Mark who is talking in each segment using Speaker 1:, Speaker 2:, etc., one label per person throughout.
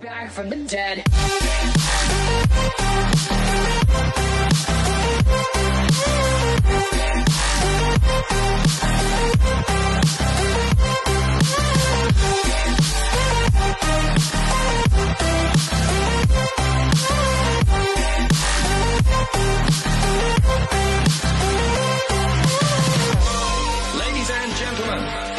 Speaker 1: Back from the dead.
Speaker 2: Ladies and gentlemen.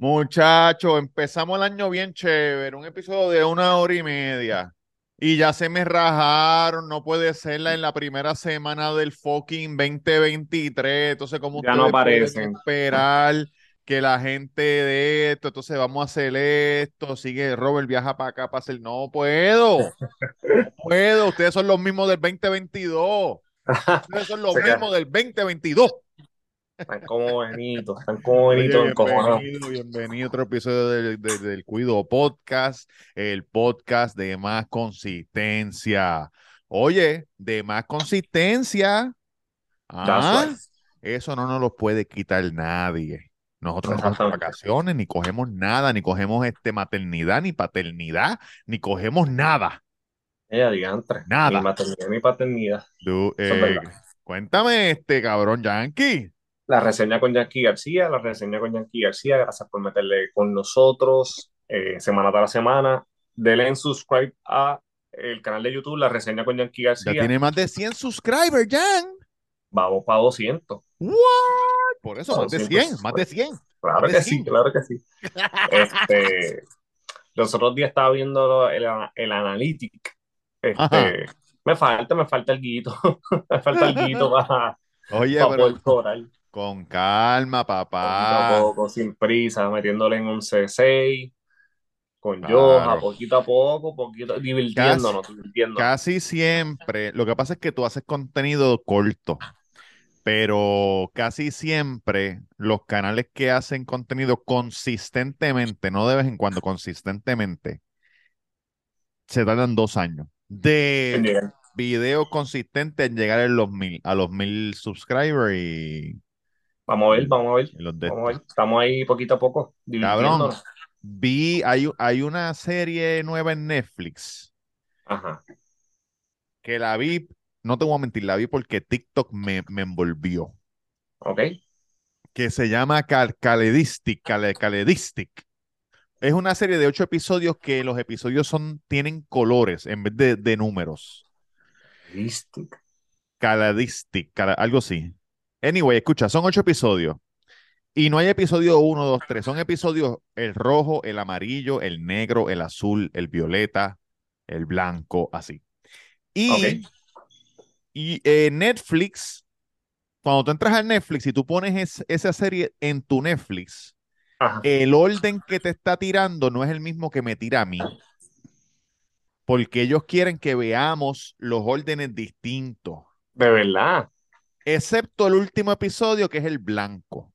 Speaker 3: Muchachos, empezamos el año bien chévere, un episodio de una hora y media. Y ya se me rajaron, no puede ser la en la primera semana del fucking 2023. Entonces, ¿cómo
Speaker 4: Ya no aparecen.
Speaker 3: esperar que la gente de esto, entonces vamos a hacer esto, sigue Robert, viaja para acá para hacer. No puedo, no puedo. Ustedes son los mismos del 2022. Ustedes son los mismos del 2022.
Speaker 4: Están como benitos, están como benitos encojonados.
Speaker 3: bienvenido, bienvenido a otro episodio del, del- del Cuido Podcast, el podcast de más consistencia. Oye, de más consistencia. Ah,
Speaker 4: right.
Speaker 3: eso no nos lo puede quitar nadie. Nosotros no cogemos vacaciones, ni cogemos nada, ni cogemos este maternidad, ni paternidad, ni cogemos nada.
Speaker 4: Ella diantre.
Speaker 3: Nada.
Speaker 4: Ni maternidad ni paternidad.
Speaker 3: Du-
Speaker 4: es
Speaker 3: eh, cuéntame este cabrón Yankee.
Speaker 4: La reseña con Yankee García, la reseña con Yankee García. Gracias por meterle con nosotros eh, semana tras semana. Denle en subscribe a el canal de YouTube, la reseña con Yankee
Speaker 3: Ya
Speaker 4: García.
Speaker 3: tiene más de 100 subscribers, Jan.
Speaker 4: Vamos para 200.
Speaker 3: What? Por eso, más de
Speaker 4: 200
Speaker 3: 100, más de 100.
Speaker 4: Claro que sí,
Speaker 3: 100.
Speaker 4: claro que sí. Este, los otros días estaba viendo el, el Analytic. Este, me falta, me falta el guito. me falta el guito para,
Speaker 3: Oye,
Speaker 4: para
Speaker 3: pero
Speaker 4: poder cobrar.
Speaker 3: Con calma,
Speaker 4: Poquito a
Speaker 3: papá.
Speaker 4: poco, sin prisa, metiéndole en un C6, con
Speaker 3: Claro.
Speaker 4: Joja, poquito a poco, poquito, divirtiéndonos, divirtiéndonos.
Speaker 3: Casi siempre, lo que pasa es que tú haces contenido corto, pero casi siempre los canales que hacen contenido consistentemente, no de vez en cuando, consistentemente, se tardan dos años de video consistente en llegar a los mil, a los mil subscribers y,
Speaker 4: Vamos a ver, vamos a ver,
Speaker 3: los
Speaker 4: vamos a ver. Estamos ahí poquito a poco, divirtiéndonos.
Speaker 3: Vi, hay, hay una serie nueva en Netflix
Speaker 4: Ajá.
Speaker 3: que la vi, no te voy a mentir, la vi porque TikTok me, me envolvió,
Speaker 4: Ok.
Speaker 3: que se llama Cal Caledistic, Cale- Caledistic. Es una serie de ocho episodios que los episodios son, tienen colores en vez de, de números.
Speaker 4: Listic.
Speaker 3: Caledistic, cala- algo así. Anyway, escucha, son ocho episodios. Y no hay episodio uno, dos, tres. Son episodios el rojo, el amarillo, el negro, el azul, el violeta, el blanco, así. Y, y eh, Netflix, cuando tú entras a Netflix y tú pones es- esa serie en tu Netflix,
Speaker 4: Ajá.
Speaker 3: el orden que te está tirando no es el mismo que me tira a mí. Porque ellos quieren que veamos los órdenes distintos.
Speaker 4: De verdad,
Speaker 3: Excepto el último episodio, que es el blanco.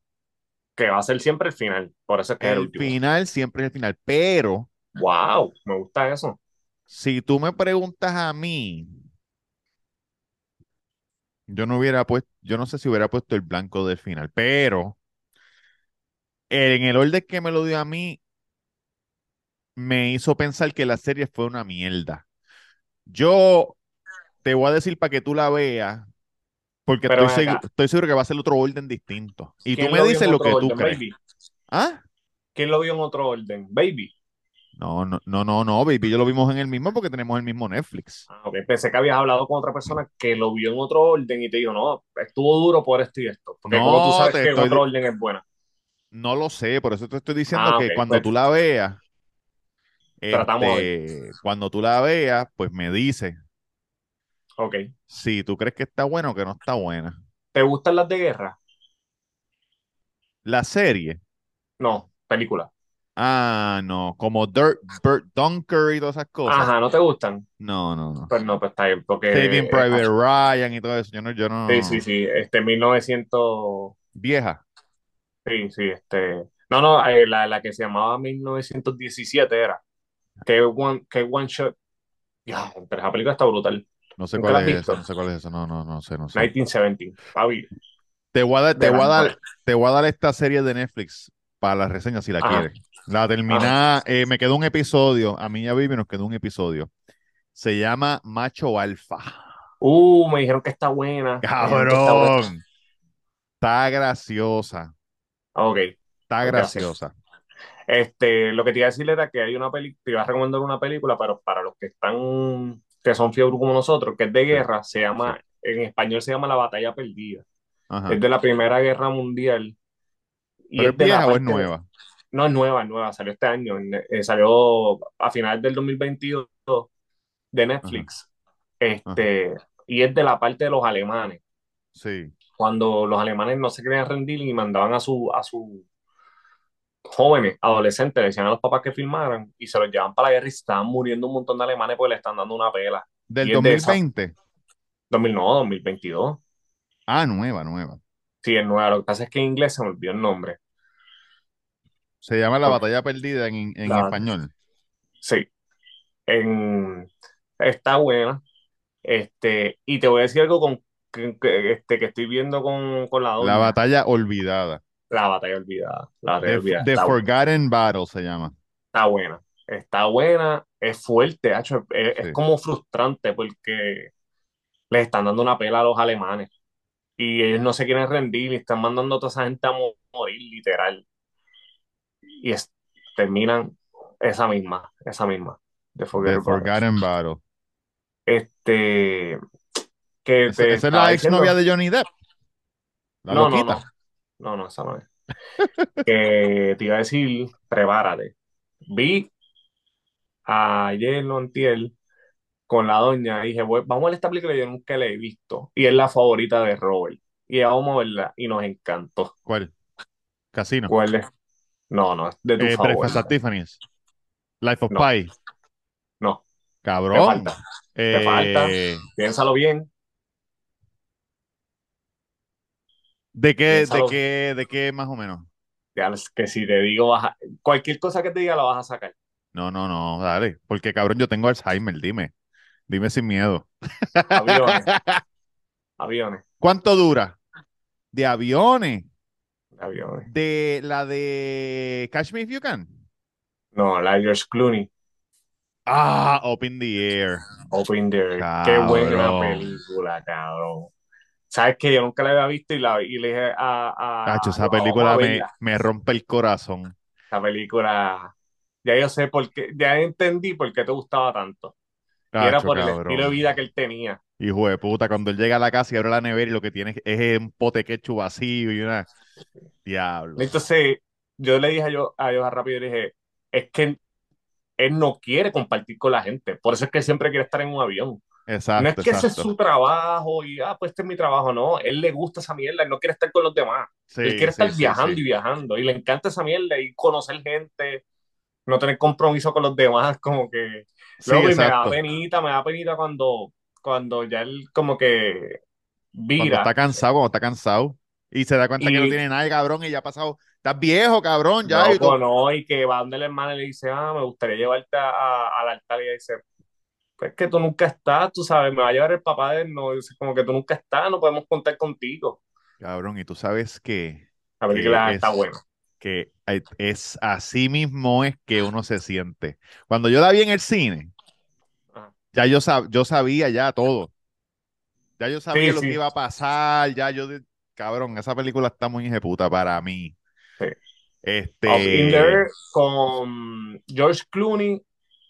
Speaker 4: que va a ser siempre el final. Por eso es que es el
Speaker 3: El
Speaker 4: último.
Speaker 3: final siempre es el final. Pero
Speaker 4: Wow, me gusta eso.
Speaker 3: si tú me preguntas a mí, yo no hubiera puesto, yo no sé si hubiera puesto el blanco del final, pero en el orden que me lo dio a mí, me hizo pensar que la serie fue una mierda. Yo te voy a decir para que tú la veas, porque estoy seguro, estoy seguro que va a ser otro orden distinto. Y tú
Speaker 4: ¿Quién
Speaker 3: me dices lo que tú crees.
Speaker 4: baby?
Speaker 3: ¿Ah?
Speaker 4: ¿Quién lo vio en otro orden? Baby.
Speaker 3: No, no, no, no, no, baby, yo lo vimos en el mismo porque tenemos el mismo Netflix.
Speaker 4: Ah. Pensé que habías hablado con otra persona que lo vio en otro orden y te dijo, no, estuvo duro por esto y esto. Porque
Speaker 3: No,
Speaker 4: como tú sabes que
Speaker 3: estoy
Speaker 4: otro orden es buena.
Speaker 3: No lo sé, por eso te estoy diciendo
Speaker 4: Ah,
Speaker 3: que cuando
Speaker 4: pues
Speaker 3: tú la veas, este, cuando tú la veas, pues me dices
Speaker 4: Ok.
Speaker 3: si tú crees que está buena o que no está buena.
Speaker 4: ¿Te gustan las de guerra?
Speaker 3: La serie,
Speaker 4: No, película.
Speaker 3: ah, no, como Dirt, Burt Dunker y todas esas cosas.
Speaker 4: Ajá, ¿no te gustan?
Speaker 3: No, no, no.
Speaker 4: Pues no, pues está bien, porque...
Speaker 3: Saving
Speaker 4: eh,
Speaker 3: Private Ryan y todo eso, yo no, yo no.
Speaker 4: Sí, sí, sí, este 1900...
Speaker 3: Vieja.
Speaker 4: Sí, sí, este... No, no, eh, la, la que se llamaba 1917 era. Que one, que one shot... Ya, pero esa película está brutal.
Speaker 3: No sé
Speaker 4: ¿Nunca
Speaker 3: cuál es
Speaker 4: visto?
Speaker 3: no sé cuál es eso, no, no, no sé, no sé.
Speaker 4: 1917. Papi,
Speaker 3: Te voy a dar, te voy a dar, te voy a dar esta serie de Netflix para la reseña si la
Speaker 4: Ajá.
Speaker 3: quieres. La terminé, eh, me quedó un episodio, a mí y a Vivi nos quedó un episodio. Se llama Macho Alfa.
Speaker 4: Uh, me dijeron que está buena. Está.
Speaker 3: Cabrón. Está graciosa.
Speaker 4: Ok.
Speaker 3: Está graciosa.
Speaker 4: Este, lo que te iba a decir era que hay una película, te iba a recomendar una película, pero para los que están, que son fiebre como nosotros, que es de guerra, se llama, en español se llama La Batalla Perdida.
Speaker 3: Ajá.
Speaker 4: Es de la Primera Guerra Mundial. Y
Speaker 3: ¿Pero
Speaker 4: es de la
Speaker 3: vieja o es nueva?
Speaker 4: No, es nueva, es nueva, salió este año, eh, salió a finales del 2022 de Netflix. Este, y es de la parte de los alemanes,
Speaker 3: Sí.
Speaker 4: cuando los alemanes no se querían rendir y mandaban a su, a sus jóvenes, adolescentes, le decían a los papás que filmaran y se los llevaban para la guerra y estaban muriendo un montón de alemanes porque le están dando una pela.
Speaker 3: Del
Speaker 4: Y es de esa.
Speaker 3: 2020.
Speaker 4: 2000, no, 2022.
Speaker 3: Ah, nueva, nueva.
Speaker 4: Sí, es nueva. Lo que pasa es que en inglés se me olvidó el nombre.
Speaker 3: Se llama La. Batalla Perdida en, en
Speaker 4: La-
Speaker 3: español.
Speaker 4: Sí. En, está buena. Este, y te voy a decir algo con, que, que- este, que estoy viendo con, con la
Speaker 3: La
Speaker 4: doña.
Speaker 3: Batalla Olvidada.
Speaker 4: La batalla olvidada. La batalla
Speaker 3: The,
Speaker 4: olvidada.
Speaker 3: The Forgotten Battle se llama.
Speaker 4: está buena. Está buena. Es fuerte, Es, es
Speaker 3: Sí.
Speaker 4: como frustrante porque les están dando una pela a los alemanes. Y ellos no se quieren rendir y están mandando a toda esa gente a mo- morir, literal. Y es- terminan esa misma, esa misma. The
Speaker 3: The
Speaker 4: Forgotten Battle.
Speaker 3: Forgotten Battle.
Speaker 4: Este, que
Speaker 3: Esa,
Speaker 4: te
Speaker 3: esa es la exnovia de Johnny Depp. La
Speaker 4: No, no,
Speaker 3: loquita.
Speaker 4: no. No, no, esa no es. que te iba a decir, prepárate. Vi ayer, no antier, con la doña, y dije, "Voy- vamos a ver esta película que yo nunca la he visto. Y es la favorita de Robert. Y vamos a verla. Y nos encantó.
Speaker 3: ¿Cuál? Casino.
Speaker 4: ¿Cuál es? No, no, es de tu
Speaker 3: Eh, Breakfast at Tiffany's. Life of
Speaker 4: No.
Speaker 3: Pi.
Speaker 4: No,
Speaker 3: Cabrón.
Speaker 4: te falta. Te falta.
Speaker 3: Eh,
Speaker 4: Piénsalo bien.
Speaker 3: ¿De qué, de qué, de qué más o menos?
Speaker 4: Ya es que si te digo, vas a- cualquier cosa que te diga la vas a sacar.
Speaker 3: No, no, no, dale. Porque cabrón, yo tengo Alzheimer, dime. Dime sin miedo.
Speaker 4: Aviones, aviones,
Speaker 3: ¿Cuánto dura? De aviones.
Speaker 4: aviones.
Speaker 3: De la de Catch Me If You Can.
Speaker 4: No, la de George Clooney.
Speaker 3: Ah, Up in the Air.
Speaker 4: Open There. Qué buena película, cabrón. Sabes que yo nunca la había visto y, la, y le dije a, a,
Speaker 3: esa película me, me rompe el corazón.
Speaker 4: Esa película, ya yo sé por qué, ya entendí por qué te gustaba tanto. Y era por el
Speaker 3: cabrón.
Speaker 4: estilo de vida que él tenía.
Speaker 3: Hijo de puta, cuando él llega a la casa y abre la nevera y lo que tiene es un pote ketchup vacío y una... Diablo.
Speaker 4: Entonces, yo le dije a yo a Johan rápido, le dije, es que él no quiere compartir con la gente. Por eso es que siempre quiere estar en un avión.
Speaker 3: Exacto,
Speaker 4: No es que ese es su trabajo y, ah, pues este es mi trabajo. No, él le gusta esa mierda, él no quiere estar con los demás.
Speaker 3: Sí,
Speaker 4: Él quiere estar
Speaker 3: sí,
Speaker 4: viajando
Speaker 3: sí.
Speaker 4: y viajando. Y le encanta esa mierda y conocer gente, no tener compromiso con los demás, como que.
Speaker 3: Sí,
Speaker 4: Luego, y me da penita, me da penita cuando, cuando ya él como que
Speaker 3: Cuando
Speaker 4: vira.
Speaker 3: está cansado, cuando está cansado. Y se da cuenta que no
Speaker 4: Y-
Speaker 3: tiene nada, cabrón, y ya ha pasado. Estás viejo, cabrón, ya. y
Speaker 4: Loco,
Speaker 3: tú-
Speaker 4: no, y que va donde la hermana y le dice, ah, me gustaría llevarte a- al altar y dice, pues que tú nunca estás, tú sabes, me va a llevar el papá de él, no, dice, como que tú nunca estás, no podemos contar contigo.
Speaker 3: Cabrón, y tú sabes que,
Speaker 4: La película
Speaker 3: Que
Speaker 4: está
Speaker 3: es-
Speaker 4: buena.
Speaker 3: que es así mismo es que uno se siente. Cuando yo la vi en el cine,
Speaker 4: Ajá.
Speaker 3: ya yo, sab- yo sabía ya todo. Ya yo sabía
Speaker 4: Sí,
Speaker 3: lo
Speaker 4: sí.
Speaker 3: que iba a pasar, ya yo, de- cabrón, esa película está muy ejecuta para mí.
Speaker 4: Sí.
Speaker 3: Este,
Speaker 4: Up in There con George Clooney,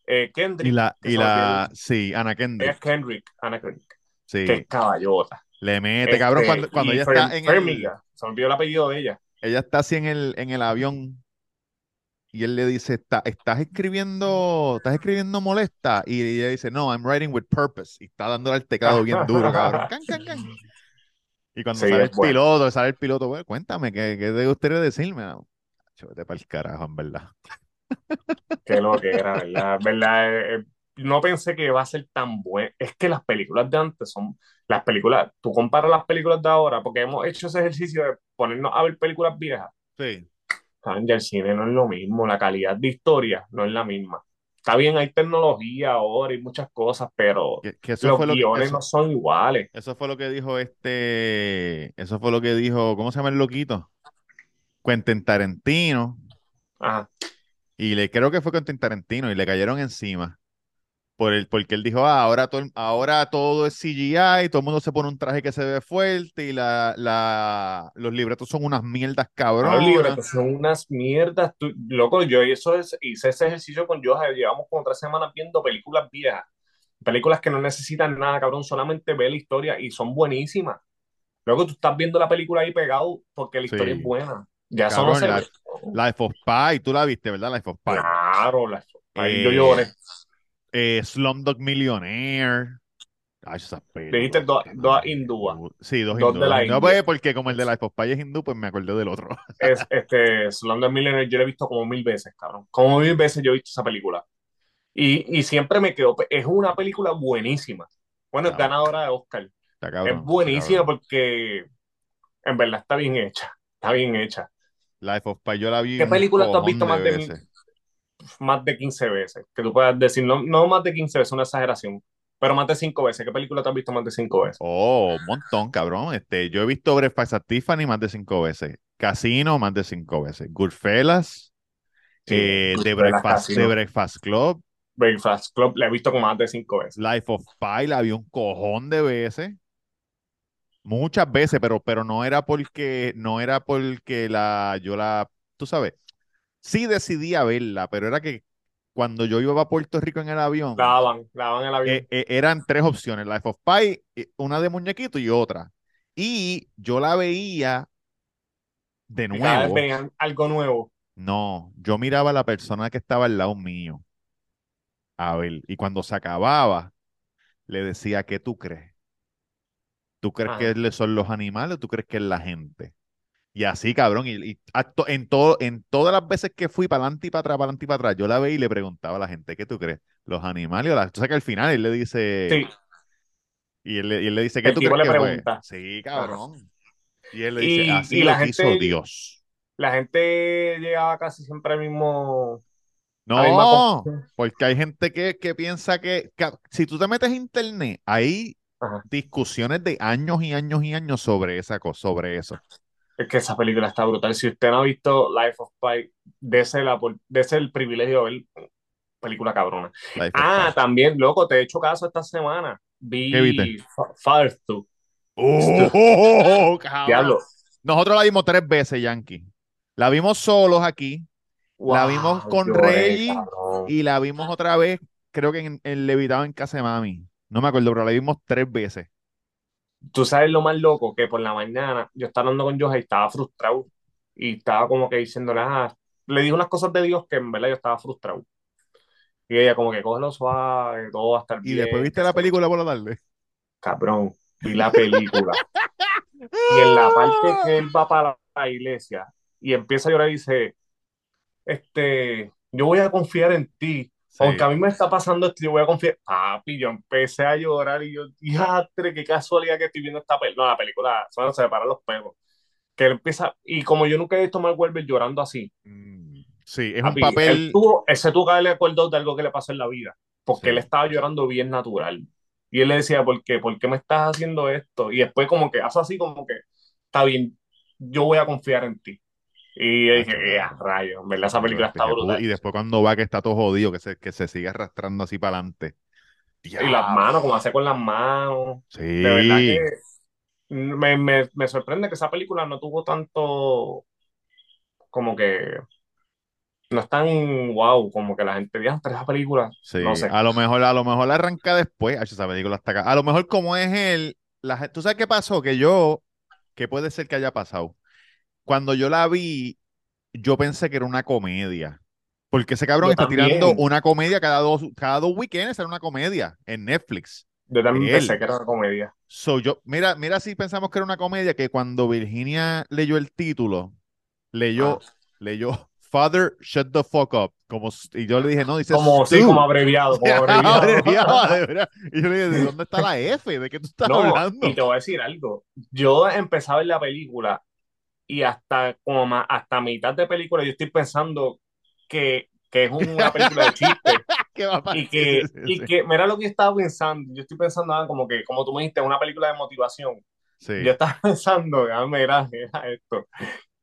Speaker 4: eh, Kendrick,
Speaker 3: y la, y la, sí, Ana Kendrick,
Speaker 4: es Kendrick, Anna Kendrick,
Speaker 3: sí,
Speaker 4: que es caballota.
Speaker 3: le mete,
Speaker 4: Este,
Speaker 3: cabrón, cuando, cuando ella
Speaker 4: Fer-
Speaker 3: está en el,
Speaker 4: Fermiga, se me olvidó el apellido de ella.
Speaker 3: ella está así en el, en el avión y él le dice, "Está- ¿estás escribiendo, estás escribiendo molesta? Y ella dice, no, I'm writing with purpose. Y está dándole al teclado bien duro, cabrón. Can, can, can. Y cuando
Speaker 4: Sí,
Speaker 3: sale el
Speaker 4: bueno.
Speaker 3: piloto, sale el piloto, "Bueno, cuéntame, ¿qué, qué te gustaría decirme? Vete para el carajo, en verdad.
Speaker 4: Qué lo que era, ¿verdad? ¿Verdad? Eh, eh, no pensé que iba a ser tan bueno. Es que las películas de antes son, las películas, tú comparas las películas de ahora, porque hemos hecho ese ejercicio de ponernos a ver películas viejas.
Speaker 3: Sí.
Speaker 4: Ya el cine no es lo mismo, la calidad de historia no es la misma. Está bien, hay tecnología ahora y muchas cosas, pero
Speaker 3: Que, que eso
Speaker 4: los
Speaker 3: que,
Speaker 4: guiones
Speaker 3: eso,
Speaker 4: no son iguales.
Speaker 3: eso fue lo que dijo este, eso fue lo que dijo, ¿cómo se llama el loquito? Quentin Tarantino,
Speaker 4: Ajá.
Speaker 3: Y le creo que fue con Tarantino y le cayeron encima. Por el, porque él dijo, ah, ahora todo, ahora todo es CGI, todo el mundo se pone un traje que se ve fuerte y la, la, los libretos son unas mierdas
Speaker 4: Los
Speaker 3: cabronas.
Speaker 4: libretos son unas mierdas. Tú- loco, yo eso es, hice ese ejercicio con Joja. Llevamos como tres semanas viendo películas viejas. Películas que no necesitan nada, cabrón. Solamente ve la historia y son buenísimas. Luego tú estás viendo la película ahí pegado porque la historia
Speaker 3: Sí.
Speaker 4: es buena. Ya
Speaker 3: Cabrón,
Speaker 4: se
Speaker 3: la-. Life of Pi, tú la viste, ¿verdad? Life of Pi.
Speaker 4: Claro, la- ahí yo
Speaker 3: Eh,
Speaker 4: lloré.
Speaker 3: Eh, Slumdog Millionaire. Ay, esas películas,
Speaker 4: Dijiste dos-
Speaker 3: madre.
Speaker 4: hindúas.
Speaker 3: Sí, dos,
Speaker 4: de la
Speaker 3: No, pues, porque como el de Life of Pi es hindú, pues me acordé del otro.
Speaker 4: Es, este, Slumdog Millionaire yo lo he visto como mil veces, cabrón. Como mil veces yo he visto esa película. Y, y siempre me quedo. Es una película buenísima. Bueno, es ganadora de Oscar.
Speaker 3: Cabrón.
Speaker 4: es buenísima porque en verdad está bien hecha. Está bien hecha.
Speaker 3: Life of Pi yo la vi
Speaker 4: ¿Qué película tú has visto más de
Speaker 3: veces.
Speaker 4: Más de 15 veces. Que tú puedas decir, no, no más de 15 veces, una exageración. Pero más de 5 veces. ¿Qué película tú has visto más de 5 veces?
Speaker 3: Oh, un montón, cabrón. Este, yo he visto Breakfast at Tiffany más de cinco veces. Casino más de cinco veces. Goodfellas.
Speaker 4: Sí,
Speaker 3: eh, The,
Speaker 4: Goodfellas,
Speaker 3: Breakfast. The Breakfast Club.
Speaker 4: Breakfast Club la he visto como más de 5 veces.
Speaker 3: Life of Pi la vi un cojón de veces. Muchas veces, pero, pero no era porque, no era porque la, yo la, tú sabes, sí decidí a verla, pero era que cuando yo iba a Puerto Rico en el avión,
Speaker 4: daban, daban el avión.
Speaker 3: eh, eh, eran tres opciones, Life of Pi, eh, una de muñequito y otra. Y yo la veía de nuevo.
Speaker 4: algo nuevo.
Speaker 3: No, yo miraba a la persona que estaba al lado mío. A ver, y cuando se acababa, le decía, ¿qué tú crees? ¿Tú crees
Speaker 4: Ajá.
Speaker 3: que son los animales o tú crees que es la gente? Y así, cabrón, y, en, todo, en todas las veces que fui para adelante y para atrás, para adelante y para atrás, yo la veía y le preguntaba a la gente, ¿qué tú crees? ¿Los animales o las...? Tú sabes que al final él le dice...
Speaker 4: Sí,
Speaker 3: Y él, le- y él le dice, ¿qué
Speaker 4: El
Speaker 3: tú
Speaker 4: tipo
Speaker 3: crees
Speaker 4: le
Speaker 3: que fue? Sí, cabrón. Y él le dice,
Speaker 4: Y-
Speaker 3: así
Speaker 4: y
Speaker 3: lo
Speaker 4: la
Speaker 3: quiso
Speaker 4: gente-
Speaker 3: Dios.
Speaker 4: la gente llegaba casi siempre al mismo.
Speaker 3: No, porque hay gente que, que piensa que, que si tú te metes a internet, hay
Speaker 4: Ajá.
Speaker 3: discusiones de años y años y años sobre esa cosa, sobre eso.
Speaker 4: Es que esa película está brutal. Si usted no ha visto Life of Pi, dese, la, dese el privilegio de ver película cabrona.
Speaker 3: Life
Speaker 4: Ah, también, loco, te he hecho caso esta semana. Vi Father.
Speaker 3: ¡Oh, cabrón!
Speaker 4: Diablo.
Speaker 3: Nosotros la vimos tres veces, Yankee. La vimos solos aquí La vimos con Reggie y la vimos otra vez, creo que en, en Levitado en casa de mami. No me acuerdo, pero la vimos tres veces.
Speaker 4: Tú sabes lo más loco, que por la mañana yo estaba hablando con Joja y estaba frustrado. Y estaba como que diciéndole, ah, le dije unas cosas de Dios que en verdad yo estaba frustrado. Y ella como que cógelo suave, todo va a estar
Speaker 3: Y
Speaker 4: bien.
Speaker 3: después viste la película por la tarde.
Speaker 4: Cabrón, vi la película. Y en la parte que él va para la iglesia y empieza a llorar y dice, este, yo voy a confiar en ti.
Speaker 3: Sí.
Speaker 4: Aunque a mí me está pasando esto, yo voy a confiar. Papi, yo empecé a llorar y yo, diatre, qué casualidad que estoy viendo esta película. No, la película, solo se separan los pelos. Que él empieza, y como yo nunca he visto a Mark Wahlberg llorando así,
Speaker 3: Mm, Sí, es un
Speaker 4: papi, él
Speaker 3: papel.
Speaker 4: tuvo, él se tuvo que acordado de algo que le pasó en la vida, porque
Speaker 3: Sí.
Speaker 4: él estaba llorando bien natural. Y él le decía, ¿por qué? ¿Por qué me estás haciendo esto? Y después como que hace así como que, está bien, yo voy a confiar en ti. Y yo dije, ¡eh,
Speaker 3: cabrón.
Speaker 4: rayos! En verdad esa película está brutal.
Speaker 3: Y después cuando va que está todo jodido, que se, que se sigue arrastrando así para adelante.
Speaker 4: Y las manos, como hace con las manos.
Speaker 3: Sí.
Speaker 4: De verdad que me, me, me sorprende que esa película no tuvo tanto como que no es tan wow como que la gente diga, pero esa película,
Speaker 3: Sí,
Speaker 4: no sé.
Speaker 3: a lo mejor, a lo mejor arranca después. Esa película está acá. A lo mejor como es él, la, ¿tú sabes qué pasó? Que yo, que puede ser que haya pasado. Cuando yo la vi, yo pensé que era una comedia. Porque ese cabrón
Speaker 4: Yo
Speaker 3: está
Speaker 4: también.
Speaker 3: tirando una comedia cada dos, cada dos weekends, era una comedia en Netflix.
Speaker 4: Yo también
Speaker 3: él.
Speaker 4: pensé que era una comedia.
Speaker 3: So, yo, mira, mira si pensamos que era una comedia, que cuando Virginia leyó el título, leyó,
Speaker 4: Ah.
Speaker 3: leyó Father, shut the fuck up. Como, y yo le dije, no, dice
Speaker 4: Como, sí, como abreviado, como abreviado.
Speaker 3: Abreviado. Y yo le dije, ¿de dónde está la F? ¿De qué tú estás
Speaker 4: No,
Speaker 3: hablando?
Speaker 4: y te voy a decir algo. Yo empezaba ver la película y hasta como ma- hasta mitad de película yo estoy pensando que, que es una película de chistes. Y que,
Speaker 3: Sí, sí,
Speaker 4: y
Speaker 3: sí.
Speaker 4: que, mira lo que yo estaba pensando. Yo estoy pensando ah, como que, como tú me dijiste, una película de motivación.
Speaker 3: Sí.
Speaker 4: Yo estaba pensando, ah, mira, mira esto,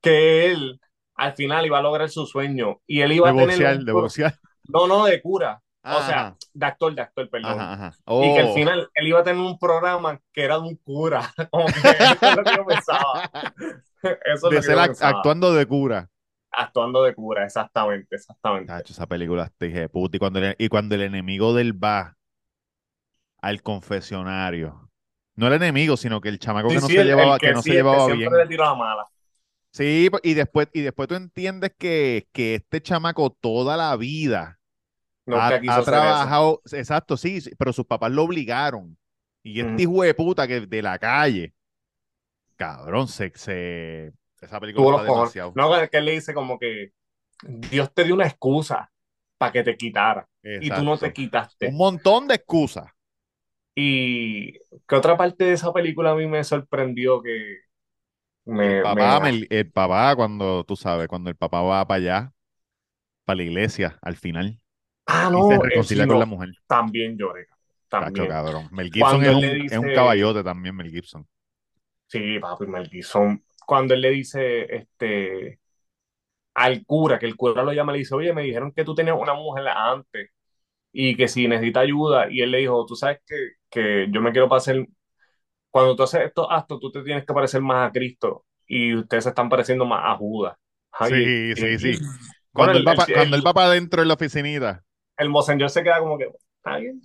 Speaker 4: que él al final iba a lograr su sueño y él iba
Speaker 3: De
Speaker 4: a tener
Speaker 3: boxear, de boxear.
Speaker 4: no, no de cura, o sea, de actor, de actor, perdón.
Speaker 3: ajá, ajá.
Speaker 4: Y que al
Speaker 3: Oh.
Speaker 4: final él iba a tener un programa que era de un cura, como que eso es lo que yo pensaba. Eso es
Speaker 3: De
Speaker 4: lo que
Speaker 3: act-
Speaker 4: pensaba.
Speaker 3: actuando de cura.
Speaker 4: Actuando de cura, exactamente, exactamente.
Speaker 3: Esa película hija de puta. Y cuando, el, y cuando el enemigo del va al confesionario. No el enemigo, sino que el chamaco
Speaker 4: Sí,
Speaker 3: que no
Speaker 4: sí,
Speaker 3: se
Speaker 4: el- el
Speaker 3: llevaba,
Speaker 4: que
Speaker 3: que no
Speaker 4: sí,
Speaker 3: se
Speaker 4: que
Speaker 3: llevaba bien.
Speaker 4: le tiró la mala.
Speaker 3: Sí, pues, y después, y después tú entiendes que, que este chamaco toda la vida
Speaker 4: Nunca
Speaker 3: ha, trabajado, exacto, sí, pero sus papás lo obligaron. Y este
Speaker 4: Ujú.
Speaker 3: hijo de puta que de la calle, cabrón, se, se- esa película está demasiado.
Speaker 4: No, que él le dice como que Dios te dio una excusa para que te quitara y tú no te quitaste.
Speaker 3: Un montón de excusas.
Speaker 4: Y que otra parte de esa película a mí me sorprendió que
Speaker 3: El
Speaker 4: me,
Speaker 3: papá,
Speaker 4: me-
Speaker 3: me- el papá, cuando tú sabes, cuando el papá va para allá, para la iglesia, al final,
Speaker 4: Ah,
Speaker 3: y
Speaker 4: no,
Speaker 3: se reconcilia con la mujer.
Speaker 4: también lloré.
Speaker 3: Cacho,
Speaker 4: También.
Speaker 3: cabrón. Mel Gibson es un,
Speaker 4: le
Speaker 3: es un
Speaker 4: dice-
Speaker 3: caballote también, Mel Gibson.
Speaker 4: Sí, papi, Mel Gibson. Cuando él le dice este al cura, que el cura lo llama, le dice, oye, me dijeron que tú tenías una mujer antes y que si necesita ayuda, y él le dijo, tú sabes que, que yo me quiero parecer, cuando tú haces estos actos, tú te tienes que parecer más a Cristo y ustedes se están pareciendo más a Judas.
Speaker 3: Sí,
Speaker 4: Ay,
Speaker 3: sí,
Speaker 4: y-
Speaker 3: sí. Cuando
Speaker 4: Bueno,
Speaker 3: él va
Speaker 4: el- el-
Speaker 3: cuando él va para adentro en la oficinita.
Speaker 4: el Monseñor se queda como que, está bien,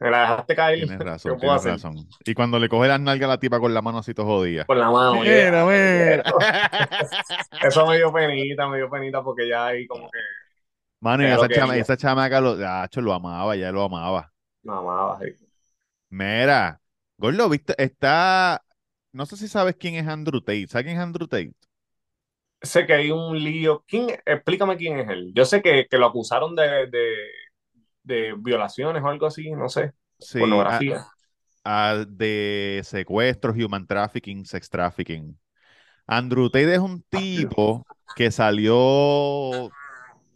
Speaker 4: me la dejaste caer.
Speaker 3: Tienes
Speaker 4: ¿qué
Speaker 3: razón,
Speaker 4: puedo
Speaker 3: tienes
Speaker 4: hacer?
Speaker 3: razón. Y cuando le coge las nalgas a la tipa con la mano así todo jodida.
Speaker 4: Con la mano.
Speaker 3: Mira, mira.
Speaker 4: Eso me dio penita, me dio penita porque ya ahí como que
Speaker 3: Mano, y esa,
Speaker 4: lo
Speaker 3: chama, esa chamaca lo, acho, lo amaba, ya lo amaba.
Speaker 4: me amaba. sí.
Speaker 3: Mira, Gordo, ¿viste? Está. No sé si sabes quién es Andrew Tate. ¿Sabes quién es Andrew Tate?
Speaker 4: Sé que hay un lío. ¿Quién? Explícame quién es él. Yo sé que, que lo acusaron de, de, de violaciones o algo así, no sé.
Speaker 3: Sí,
Speaker 4: pornografía.
Speaker 3: a- a- de secuestros, human trafficking, sex trafficking. Andrew Tate es un tipo que salió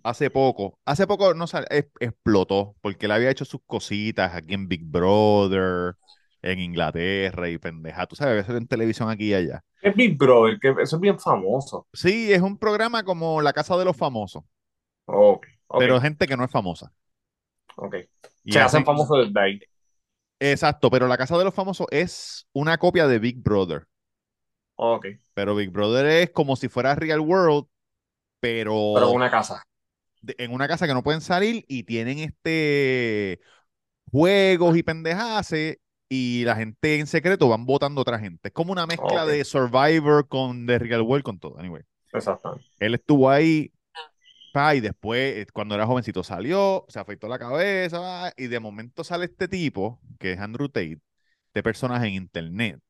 Speaker 3: hace poco. Hace poco no sal- es- explotó porque él había hecho sus cositas aquí en Big Brother, en Inglaterra y pendeja. Tú sabes, veces en televisión aquí y allá.
Speaker 4: Es Big Brother, que eso es bien famoso.
Speaker 3: Sí, es un programa como La Casa de los Famosos, pero gente que no es famosa.
Speaker 4: Ok.
Speaker 3: Y
Speaker 4: Se hacen
Speaker 3: hacen-
Speaker 4: famosos desde ahí.
Speaker 3: Exacto, pero La Casa de los Famosos es una copia de Big Brother.
Speaker 4: Ok,
Speaker 3: Pero Big Brother es como si fuera Real World, pero,
Speaker 4: pero una casa.
Speaker 3: de- en una casa que no pueden salir y tienen este juegos y pendejadas y la gente en secreto van votando a otra gente. Es como una mezcla de Survivor con The Real World con todo. Anyway,
Speaker 4: Exactamente.
Speaker 3: él estuvo ahí pa, y después eh, cuando era jovencito salió, se afeitó la cabeza y de momento sale este tipo que es Andrew Tate, este personaje en internet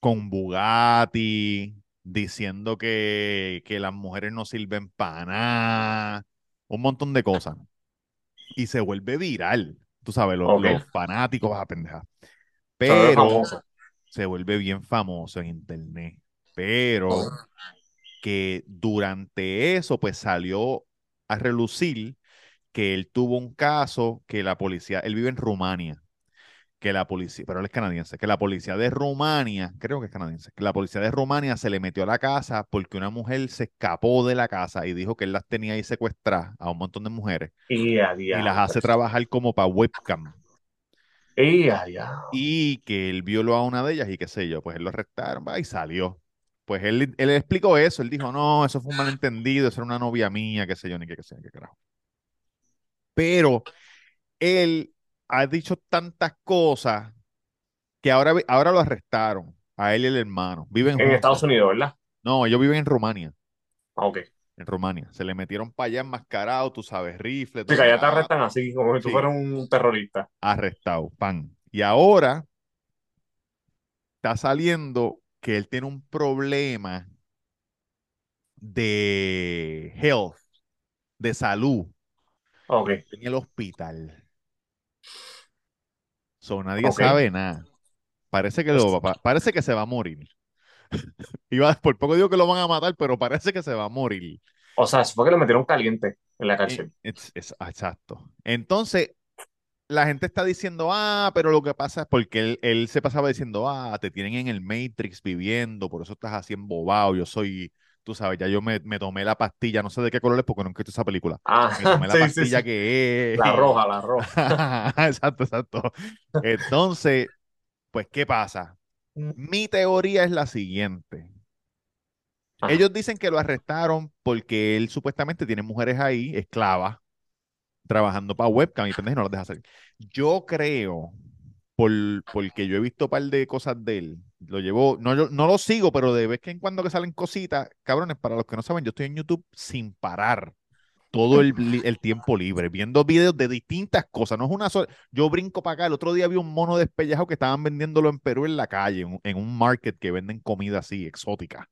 Speaker 3: con Bugatti, diciendo que, que las mujeres no sirven para nada, un montón de cosas. Y se vuelve viral, tú sabes, los, los fanáticos, a pendeja.
Speaker 4: Se vuelve
Speaker 3: Pero se vuelve bien famoso en internet. Pero que durante eso, pues salió a relucir que él tuvo un caso que la policía, él vive en Rumania, que la policía, pero él es canadiense, que la policía de Rumania, creo que es canadiense, que la policía de Rumania se le metió a la casa porque una mujer se escapó de la casa y dijo que él las tenía ahí secuestradas a un montón de mujeres
Speaker 4: Y a
Speaker 3: y las hace trabajar como para webcam.
Speaker 4: Y
Speaker 3: que él violó a una de ellas y qué sé yo, pues él lo arrestaron va, y salió. Pues él, él explicó eso, él dijo, no, eso fue un malentendido, eso era una novia mía, qué sé yo, ni qué, qué sé, yo, qué carajo. Pero él ha dicho tantas cosas que ahora, ahora lo arrestaron, a él y el hermano. Viven
Speaker 4: En. Estados Unidos, ¿verdad?
Speaker 3: No, ellos viven en Rumania,
Speaker 4: Ah, Ok.
Speaker 3: en Rumania. Se le metieron para allá enmascarados, tú sabes, todo.
Speaker 4: que allá te arrestan así, como si tú fueras un terrorista.
Speaker 3: arrestado, pan. Y ahora está saliendo que él tiene un problema de health, de salud,
Speaker 4: Ok.
Speaker 3: en el hospital. So, nadie sabe nada. Parece que lo, pa- parece que se va a morir. Iba, por poco digo que lo van a matar, pero parece que se va a morir.
Speaker 4: O sea, fue que lo metieron caliente en la
Speaker 3: Eh,
Speaker 4: cárcel.
Speaker 3: es- es- exacto. Entonces, la gente está diciendo, ah, pero lo que pasa es porque él, él se pasaba diciendo, ah, te tienen en el Matrix viviendo, por eso estás así embobado, yo soy tú sabes, ya yo me, me tomé la pastilla, no sé de qué color es porque nunca he visto esa película.
Speaker 4: Ah,
Speaker 3: Me tomé la
Speaker 4: sí,
Speaker 3: pastilla
Speaker 4: sí.
Speaker 3: que es.
Speaker 4: La roja, la roja.
Speaker 3: Exacto, exacto. Entonces, pues, ¿qué pasa? Mi teoría es la siguiente.
Speaker 4: Ajá.
Speaker 3: Ellos dicen que lo arrestaron porque él supuestamente tiene mujeres ahí, esclavas, trabajando para webcam y pendejo no las deja salir. Yo creo, por, porque yo he visto un par de cosas de él, lo llevo, no, yo- no lo sigo, pero de vez que en cuando que salen cositas, cabrones, para los que no saben, yo estoy en YouTube sin parar todo el, el tiempo libre, viendo videos de distintas cosas, no es una sola, yo brinco para acá, el otro día vi un mono despellejado que estaban vendiéndolo en Perú en la calle, en, un- en un market que venden comida así, exótica.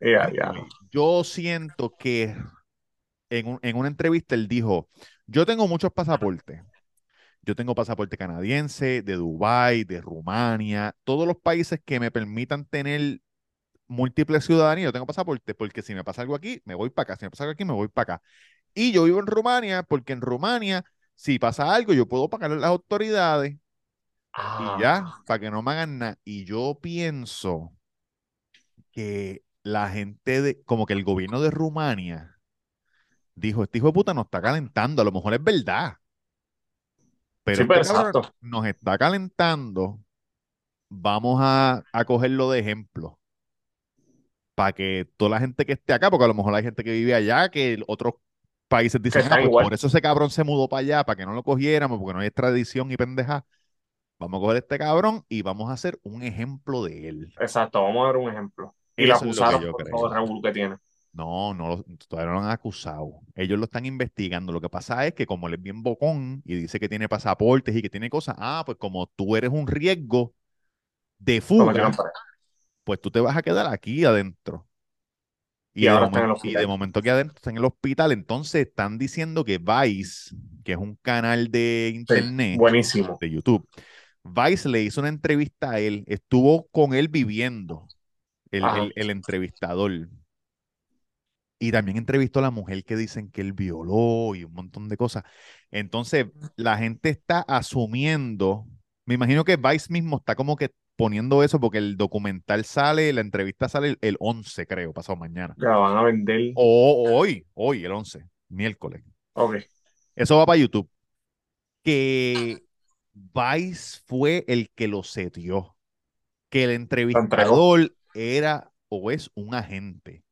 Speaker 4: Ya, ya.
Speaker 3: Anyway, Yo siento que en, un- en una entrevista él dijo, yo tengo muchos pasaportes. Yo tengo pasaporte canadiense, de Dubái, de Rumania, todos los países que me permitan tener múltiples ciudadanías, yo tengo pasaporte, porque si me pasa algo aquí, me voy para acá, si me pasa algo aquí, me voy para acá. Y yo vivo en Rumania, porque en Rumania, si pasa algo, yo puedo pagarle a las autoridades
Speaker 4: Ah,
Speaker 3: y ya, para que no me hagan nada. Y yo pienso que la gente de, como que el gobierno de Rumania dijo, este hijo de puta nos está calentando, a lo mejor es verdad, pero
Speaker 4: Sí,
Speaker 3: este
Speaker 4: pero exacto.
Speaker 3: nos está calentando, vamos a, a cogerlo de ejemplo para que toda la gente que esté acá, porque a lo mejor hay gente que vive allá, que otros países dicen, ah, pues por eso ese cabrón se mudó para allá, para que no lo cogiéramos, porque no hay extradición y pendeja. Vamos a coger a este cabrón y vamos a hacer un ejemplo de él.
Speaker 4: Exacto, vamos a ver un ejemplo. Y
Speaker 3: Eso que
Speaker 4: acusaron por todo el que tiene.
Speaker 3: No, no todavía no lo han acusado. Ellos lo están investigando. Lo que pasa es que como él es bien bocón y dice que tiene pasaportes y que tiene cosas, ah, pues como tú eres un riesgo de fuga, pues tú te vas a quedar aquí adentro. Y,
Speaker 4: Y
Speaker 3: de,
Speaker 4: ahora está en el
Speaker 3: momento, y de momento aquí adentro está en el hospital, entonces están diciendo que Vice, que es un canal de
Speaker 4: Sí,
Speaker 3: internet,
Speaker 4: buenísimo.
Speaker 3: de YouTube, Vice le hizo una entrevista a él, estuvo con él viviendo, el,
Speaker 4: Ajá.
Speaker 3: el- el entrevistador. Y también entrevistó a la mujer que dicen que él violó y un montón de cosas. Entonces, la gente está asumiendo, me imagino que Vice mismo está como que poniendo eso porque el documental sale, la entrevista sale el, el 11, creo, pasado mañana.
Speaker 4: La van a vender.
Speaker 3: O hoy, hoy, el 11, miércoles.
Speaker 4: Ok.
Speaker 3: Eso va para YouTube. Que Vice fue el que lo setió. Que el entrevistador era o es un agente.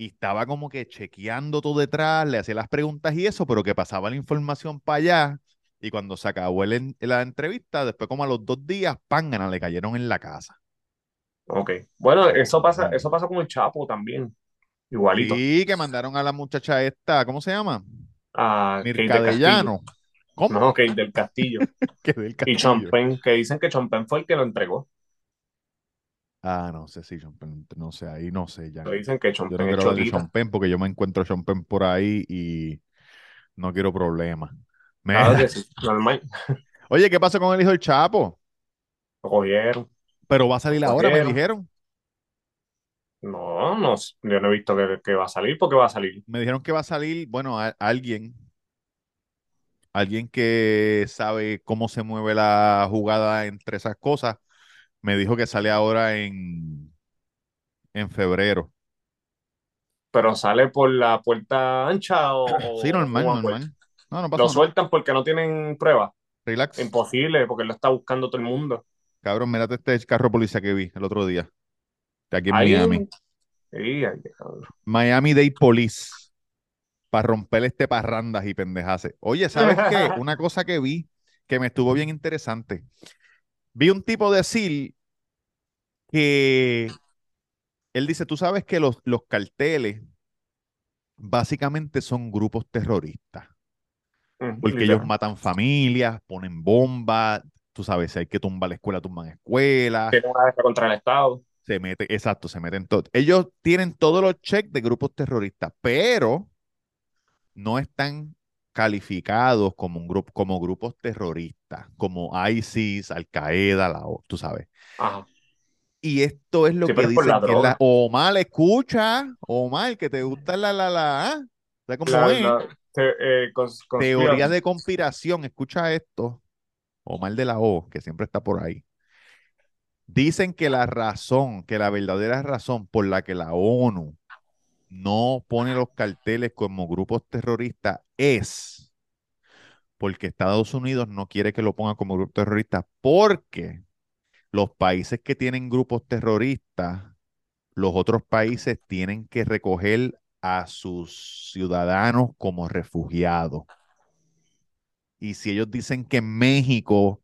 Speaker 3: Y estaba como que chequeando todo detrás, le hacía las preguntas y eso, pero que pasaba la información para allá. Y cuando se acabó el la entrevista, después como a los dos días, pángana, le cayeron en la casa.
Speaker 4: Ok. Bueno, eso pasa, eso pasa con el Chapo también. Igualito.
Speaker 3: Sí, que mandaron a la muchacha esta, ¿cómo se llama?
Speaker 4: A Castillo.
Speaker 3: Mercadellano. ¿Cómo?
Speaker 4: No, Kate del Castillo.
Speaker 3: Que del
Speaker 4: Y
Speaker 3: Castillo.
Speaker 4: Chompen, que dicen que Chompen fue el que lo entregó.
Speaker 3: Ah, no sé si no sé, ahí no sé ya.
Speaker 4: Lo dicen que
Speaker 3: Yo no
Speaker 4: Chompen es
Speaker 3: quiero hablar de
Speaker 4: chotita.
Speaker 3: Sean Penn porque yo me encuentro por ahí y no quiero problemas.
Speaker 4: Claro que sí, normal.
Speaker 3: oye, ¿qué pasó con el hijo del Chapo?
Speaker 4: Lo cogieron.
Speaker 3: Pero va a salir ahora, me dijeron.
Speaker 4: No, no, yo no he visto que, que va a salir. ¿Por qué va a salir?
Speaker 3: Me dijeron que va a salir, bueno, a- alguien, alguien que sabe cómo se mueve la jugada entre esas cosas, me dijo que sale ahora en, en febrero.
Speaker 4: ¿Pero sale por la puerta ancha o,
Speaker 3: Sí, normal, normal. No, no
Speaker 4: Lo
Speaker 3: pasó nada.
Speaker 4: sueltan porque no tienen pruebas.
Speaker 3: Relax.
Speaker 4: Imposible, porque lo está buscando todo el mundo.
Speaker 3: Cabrón, mírate este carro policía que vi el otro día. De aquí en
Speaker 4: Ahí,
Speaker 3: Miami. Miami Dade Police. Para romper este parrandas y pendejase. Oye, ¿sabes qué? Una cosa que vi que me estuvo bien interesante. Vi un tipo decir que él dice, tú sabes que los, los carteles básicamente son grupos terroristas,
Speaker 4: Mm,
Speaker 3: porque ellos matan familias, ponen bombas, tú sabes, si hay que tumbar la escuela, tumban escuelas,
Speaker 4: Tiene una guerra contra el Estado.
Speaker 3: se mete, exacto, se meten todo. Ellos tienen todos los checks de grupos terroristas, pero no están calificados como un grupo, como grupos terroristas, como ISIS, Al Qaeda, la, O- tú sabes. Y esto es lo
Speaker 4: Sí,
Speaker 3: que dicen
Speaker 4: la
Speaker 3: que la... Omar, escucha, Omar, que te gusta la, la, la, ¿ah? ¿Sabes cómo
Speaker 4: La,
Speaker 3: es?
Speaker 4: la- te- eh, cons-
Speaker 3: Teoría de conspiración, escucha esto. Omar de la O, que siempre está por ahí. Dicen que la razón, que la verdadera razón por la que la ONU no pone los carteles como grupos terroristas es porque Estados Unidos no quiere que lo ponga como grupo terrorista porque los países que tienen grupos terroristas, los otros países tienen que recoger a sus ciudadanos como refugiados. Y si ellos dicen que en México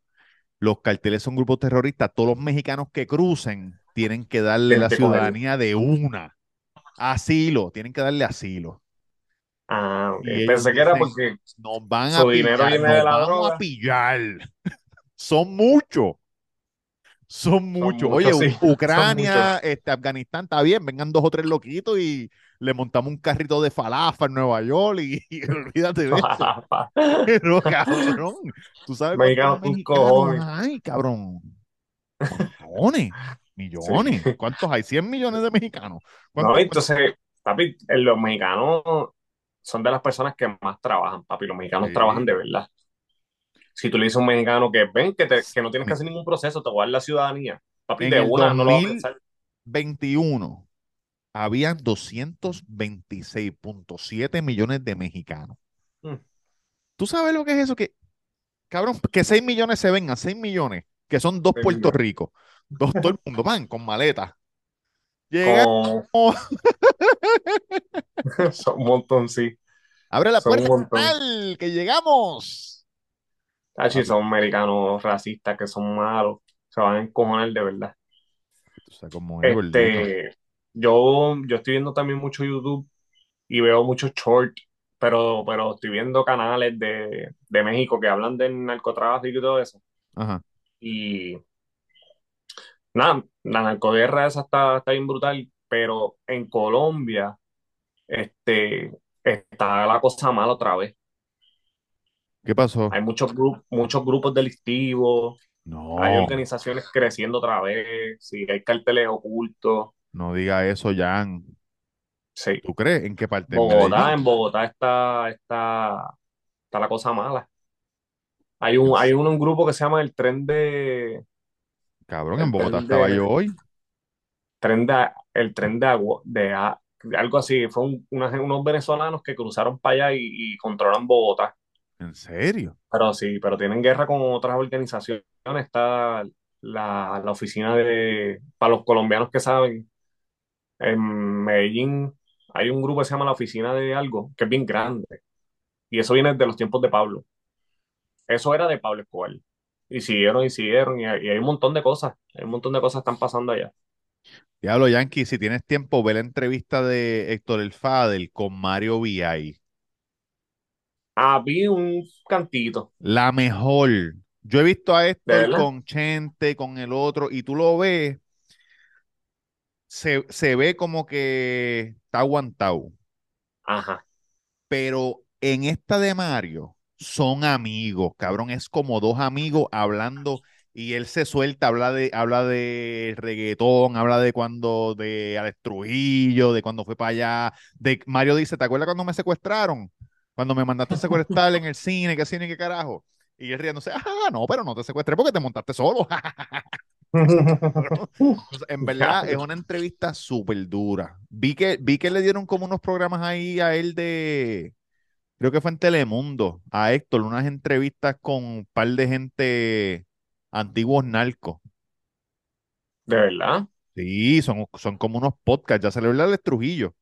Speaker 3: los carteles son grupos terroristas, todos los mexicanos que crucen tienen que darle la ciudadanía de una. Asilo, tienen que darle asilo.
Speaker 4: Ah, ok. Pensé que era porque
Speaker 3: nos van a pillar, nos van a pillar. son muchos. Son muchos. Oye, Ucrania, este, Afganistán, está bien, vengan dos o tres loquitos y le montamos un carrito de falafa en Nueva York y, olvídate de eso. Pero, cabrón, tú sabes
Speaker 4: cuántos mexicanos
Speaker 3: hay, cabrón. Millones. ¿Cuántos hay? 100 millones de mexicanos.
Speaker 4: No, entonces, papi, los mexicanos son de las personas que más trabajan, papi. Los mexicanos trabajan de verdad. Si tú le dices a un mexicano que ven, que, que no tienes que hacer ningún proceso, te voy a dar la ciudadanía. Papi, de una no lo vas a pensar.
Speaker 3: 21 habían 226.7 millones de mexicanos. Mm. ¿Tú sabes lo que es eso? Que, cabrón, que 6 millones se vengan, 6 millones, que son dos Puerto Rico. Dos, todo el mundo van con maletas. Llegamos.
Speaker 4: son un montón, sí.
Speaker 3: Abre la puerta, que llegamos.
Speaker 4: Ah, sí, son americanos racistas que son malos. Se van a encojonar de verdad. este, yo, yo estoy viendo también mucho YouTube y veo muchos shorts, pero, pero estoy viendo canales de, de México que hablan del narcotráfico y todo eso.
Speaker 3: Ajá.
Speaker 4: Y nada, la narcoguerra esa está, está bien brutal, pero en Colombia este, está la cosa mal otra vez.
Speaker 3: ¿Qué pasó?
Speaker 4: Hay muchos, grupos muchos grupos delictivos.
Speaker 3: No.
Speaker 4: Hay organizaciones creciendo otra vez. Sí, hay carteles ocultos.
Speaker 3: No diga eso, Jan.
Speaker 4: Sí.
Speaker 3: ¿Tú crees? ¿En qué parte?
Speaker 4: Bogotá, en Bogotá está, está, está la cosa mala. Hay un, hay un, grupo que se llama el tren de.
Speaker 3: Cabrón, en Bogotá estaba yo hoy.
Speaker 4: Tren de, el tren de agua, de, algo así. Fue unos venezolanos que cruzaron para allá y, y controlan Bogotá.
Speaker 3: ¿En serio?
Speaker 4: Pero sí, pero tienen guerra con otras organizaciones. Está la, la oficina de, para los colombianos que saben, en Medellín hay un grupo que se llama la Oficina de Algo, que es bien grande. Y eso viene de los tiempos de Pablo. Eso era de Pablo Escobar. Y siguieron y siguieron. Y hay, un montón de cosas. Hay un montón de cosas que están pasando allá.
Speaker 3: Diablo, Yankee, si tienes tiempo, ve la entrevista de Héctor El Fadel con Mario VI.
Speaker 4: Ah, vi un cantito.
Speaker 3: La mejor. Yo he visto a Héctor con Chente, con el otro, y tú lo ves, se, se ve como que está aguantado.
Speaker 4: Ajá.
Speaker 3: Pero en esta de Mario son amigos, cabrón. Es como dos amigos hablando y él se suelta, habla de, habla de reggaetón, habla de cuando, de Alex Trujillo, de cuando fue para allá. De, Mario dice, ¿te acuerdas cuando me secuestraron? Cuando me mandaste a secuestrar en el cine, ¿qué cine, qué carajo? Y él riéndose, ah, no, pero no te secuestré porque te montaste solo. en verdad, es una entrevista súper dura. Vi que, vi que le dieron como unos programas ahí a él de, creo que fue en Telemundo, a Héctor, unas entrevistas con un par de gente antiguos narcos.
Speaker 4: ¿De verdad?
Speaker 3: Sí, son, son como unos podcasts, ya se le el Trujillo.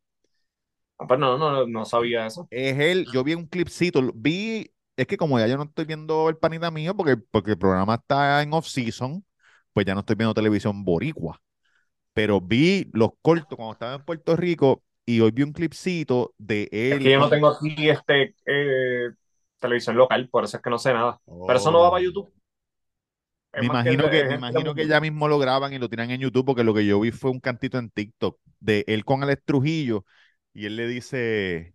Speaker 4: Ah, pues no, no, no sabía eso.
Speaker 3: Es él, yo vi un clipcito, vi, es que como ya yo no estoy viendo el panita mío, porque, porque el programa está en off-season, pues ya no estoy viendo televisión boricua. Pero vi los cortos cuando estaba en Puerto Rico y hoy vi un clipcito de él.
Speaker 4: Es que yo no tengo aquí este eh, televisión local, por eso es que no sé nada. Pero eso no va para oh. YouTube.
Speaker 3: Me imagino que, me imagino que ya mismo lo graban y lo tiran en YouTube, porque lo que yo vi fue un cantito en TikTok de él con el Trujillo y él le dice,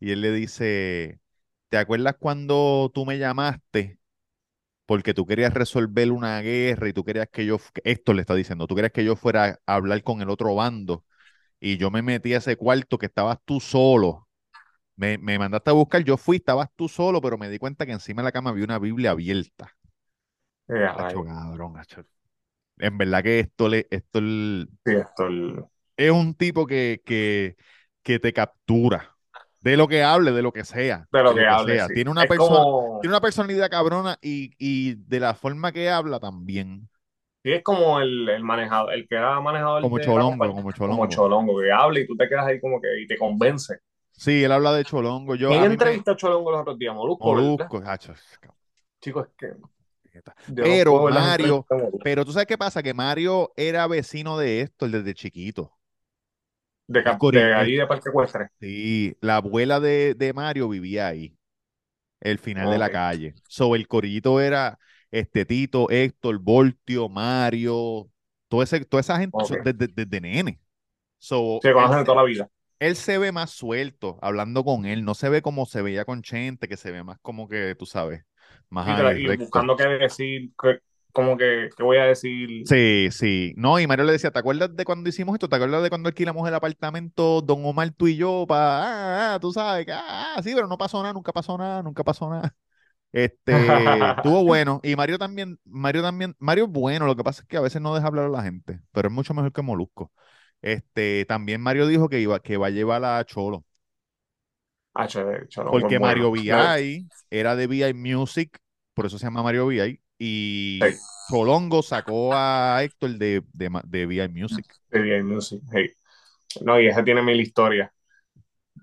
Speaker 3: y él le dice, ¿te acuerdas cuando tú me llamaste? Porque tú querías resolver una guerra y tú querías que yo, esto le está diciendo, tú querías que yo fuera a hablar con el otro bando y yo me metí a ese cuarto que estabas tú solo. Me, me mandaste a buscar, yo fui, estabas tú solo, pero me di cuenta que encima de la cama había una Biblia abierta.
Speaker 4: Eh,
Speaker 3: cabrón, En verdad que esto le, esto,
Speaker 4: sí, esto
Speaker 3: es un tipo que, que que te captura. De lo que hable, de lo que sea.
Speaker 4: De lo que hable,
Speaker 3: sea.
Speaker 4: sí.
Speaker 3: Tiene una persona,
Speaker 4: como,
Speaker 3: tiene una personalidad cabrona y, y de la forma que habla también.
Speaker 4: Sí, es como el, el manejador, el que era manejador
Speaker 3: Como
Speaker 4: de la
Speaker 3: Cholongo, como
Speaker 4: como
Speaker 3: Cholongo.
Speaker 4: Cholongo, que habla y tú te quedas ahí como que y te convence.
Speaker 3: Sí, él habla de Cholongo. Yo,
Speaker 4: ¿Quién
Speaker 3: mí me...
Speaker 4: entrevistó a Cholongo los otros días? Molusco.
Speaker 3: Molusco,
Speaker 4: Chicos, es que
Speaker 3: Pero Mario, pero tú sabes qué pasa, que Mario era vecino de esto desde chiquito.
Speaker 4: de, de ahí de Parque Ecuestre.
Speaker 3: Sí, la abuela de, de Mario vivía ahí, el final de la calle. So, el corillito era este Tito, Héctor, Voltio, Mario, todo ese, toda esa gente
Speaker 4: Ok.
Speaker 3: desde, desde nene. So,
Speaker 4: Se conocen toda la vida.
Speaker 3: él se ve más suelto hablando con él, no se ve como se veía con Chente, que se ve más como que, tú sabes, más
Speaker 4: Sí,
Speaker 3: ahí,
Speaker 4: y buscando qué decir, como que, ¿qué voy a decir?
Speaker 3: Sí, sí. No, y Mario le decía, ¿te acuerdas de cuando hicimos esto? ¿Te acuerdas de cuando alquilamos el apartamento Don Omar, tú y yo, para, ah, ah, tú sabes, que, ah, ah, sí, pero no pasó nada, nunca pasó nada, nunca pasó nada. Este, estuvo bueno. Y Mario también, Mario también, Mario es bueno, lo que pasa es que a veces no deja hablar a la gente, pero es mucho mejor que Molusco. Este, también Mario dijo que iba, que va a llevar a Cholo,
Speaker 4: Ah,
Speaker 3: porque
Speaker 4: bueno.
Speaker 3: Mario VI era de VI Music, por eso se llama Mario VI, y
Speaker 4: Sí.
Speaker 3: Cholongo sacó a Héctor de, de, de VI Music.
Speaker 4: Bien, music, hey. No, y esa tiene mil historias.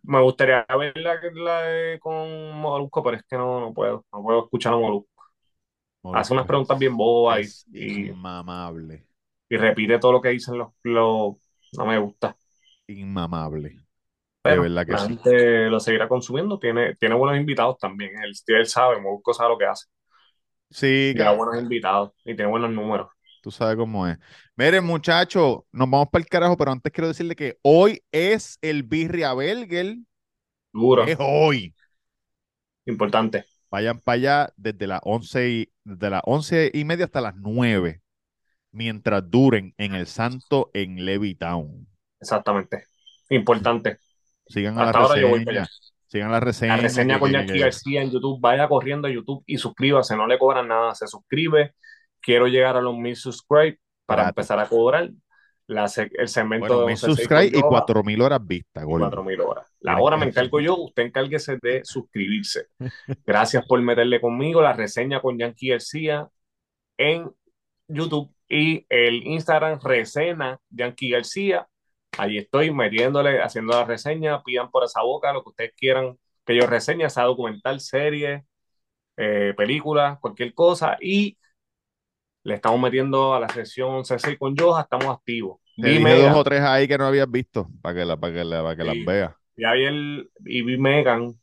Speaker 4: Me gustaría ver la, la de con Molusco, pero es que no, no puedo. No puedo escuchar a Molusco. Hace unas preguntas bien bobas y, y,
Speaker 3: inmamable,
Speaker 4: y repite todo lo que dicen los, los... No me gusta.
Speaker 3: inmamable. De
Speaker 4: Pero
Speaker 3: verdad que
Speaker 4: la
Speaker 3: sí.
Speaker 4: gente lo seguirá consumiendo. Tiene, tiene buenos invitados también. Él, él sabe, Molusco sabe lo que hace.
Speaker 3: Sí, que-
Speaker 4: buenos invitados y tiene buenos números.
Speaker 3: Tú sabes cómo es. Miren, muchachos, nos vamos para el carajo, pero antes quiero decirle que hoy es el Birria Burger.
Speaker 4: Duro,
Speaker 3: Es hoy.
Speaker 4: importante.
Speaker 3: Vayan para allá desde las 11 y, desde las 11 y media hasta las 9, mientras duren en el Santo en Levittown.
Speaker 4: Exactamente. Importante.
Speaker 3: Sigan a la
Speaker 4: Hasta ahora yo voy para
Speaker 3: reseña. Sigan la reseña.
Speaker 4: La reseña con
Speaker 3: que-
Speaker 4: García en YouTube. Vaya corriendo a YouTube y suscríbase. No le cobran nada. Se suscribe. Quiero llegar a los mil subscribe para empezar a cobrar la el segmento
Speaker 3: Bueno,
Speaker 4: de
Speaker 3: mil
Speaker 4: 11.6
Speaker 3: subscribe y
Speaker 4: con Yoba,
Speaker 3: 4000 horas vistas, gordo.
Speaker 4: 4.000 horas. La hora me encargo yo. Usted encárguese de suscribirse. Gracias por meterle conmigo la reseña con Yankee García en YouTube y el Instagram Resena Yankee García. Allí estoy metiéndole, haciendo la reseña. Pidan por esa boca lo que ustedes quieran que yo reseñe, sea documental, serie, eh, película, cualquier cosa. Y le estamos metiendo a la sesión 11.6 con Joja, estamos activos.
Speaker 3: Te
Speaker 4: Vi
Speaker 3: dije dos o tres ahí que no habías visto para que, la, para que, la- para que las veas.
Speaker 4: y ayer y vi Megan,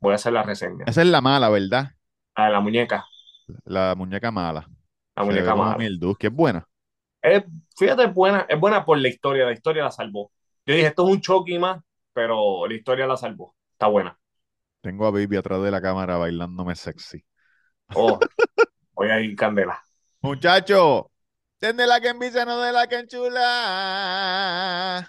Speaker 4: voy a hacer la reseña.
Speaker 3: Esa es la mala, ¿verdad?
Speaker 4: La de la muñeca,
Speaker 3: La muñeca mala.
Speaker 4: la
Speaker 3: Se
Speaker 4: muñeca mala.
Speaker 3: Mildus, que es buena.
Speaker 4: Es, fíjate, es buena, es buena por la historia, la historia la salvó. Yo dije, esto es un Chucky más, pero la historia la salvó. Está buena.
Speaker 3: Tengo a Baby atrás de la cámara bailándome sexy.
Speaker 4: Oh, voy a ir candela.
Speaker 3: Muchacho, desde la que envicia, no de la que enchula.